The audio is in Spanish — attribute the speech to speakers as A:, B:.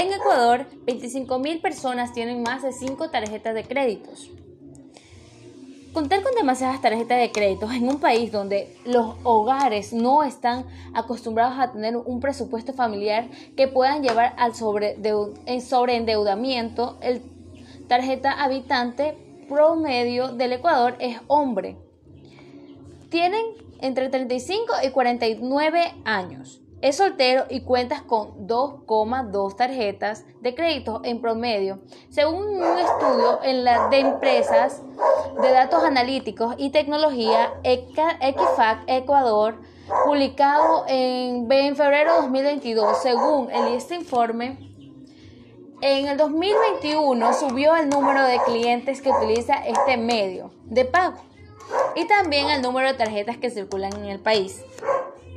A: En Ecuador, 25.000 personas tienen más de 5 tarjetas de créditos. Contar con demasiadas tarjetas de créditos en un país donde los hogares no están acostumbrados a tener un presupuesto familiar que puedan llevar al sobreendeudamiento, el tarjeta habitante promedio del Ecuador es hombre. Tienen entre 35 y 49 años. Es soltero y cuentas con 2,2 tarjetas de crédito en promedio, según un estudio en la de empresas de datos analíticos y tecnología Equifax Ecuador, publicado en, febrero de 2022. Según el, este informe, en el 2021 subió el número de clientes que utiliza este medio de pago y también el número de tarjetas que circulan en el país.